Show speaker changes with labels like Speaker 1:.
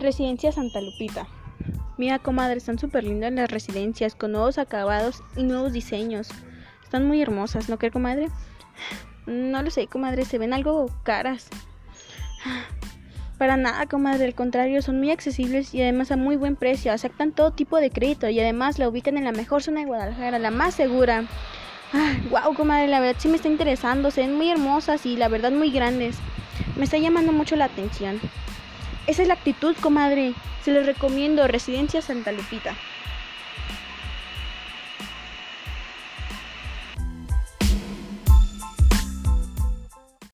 Speaker 1: Residencia Santa Lupita. Mira, comadre, están súper lindas las residencias, con nuevos acabados y nuevos diseños. Están muy hermosas, ¿no cree, comadre? No lo sé, comadre, se ven algo caras. Para nada, comadre, al contrario, son muy accesibles y además a muy buen precio. Aceptan todo tipo de crédito y además la ubican en la mejor zona de Guadalajara, la más segura. wow, comadre, la verdad sí me está interesando. Se ven muy hermosas y la verdad muy grandes. Me está llamando mucho la atención. Esa es la actitud, comadre. Se les recomiendo Residencia Santa Lupita.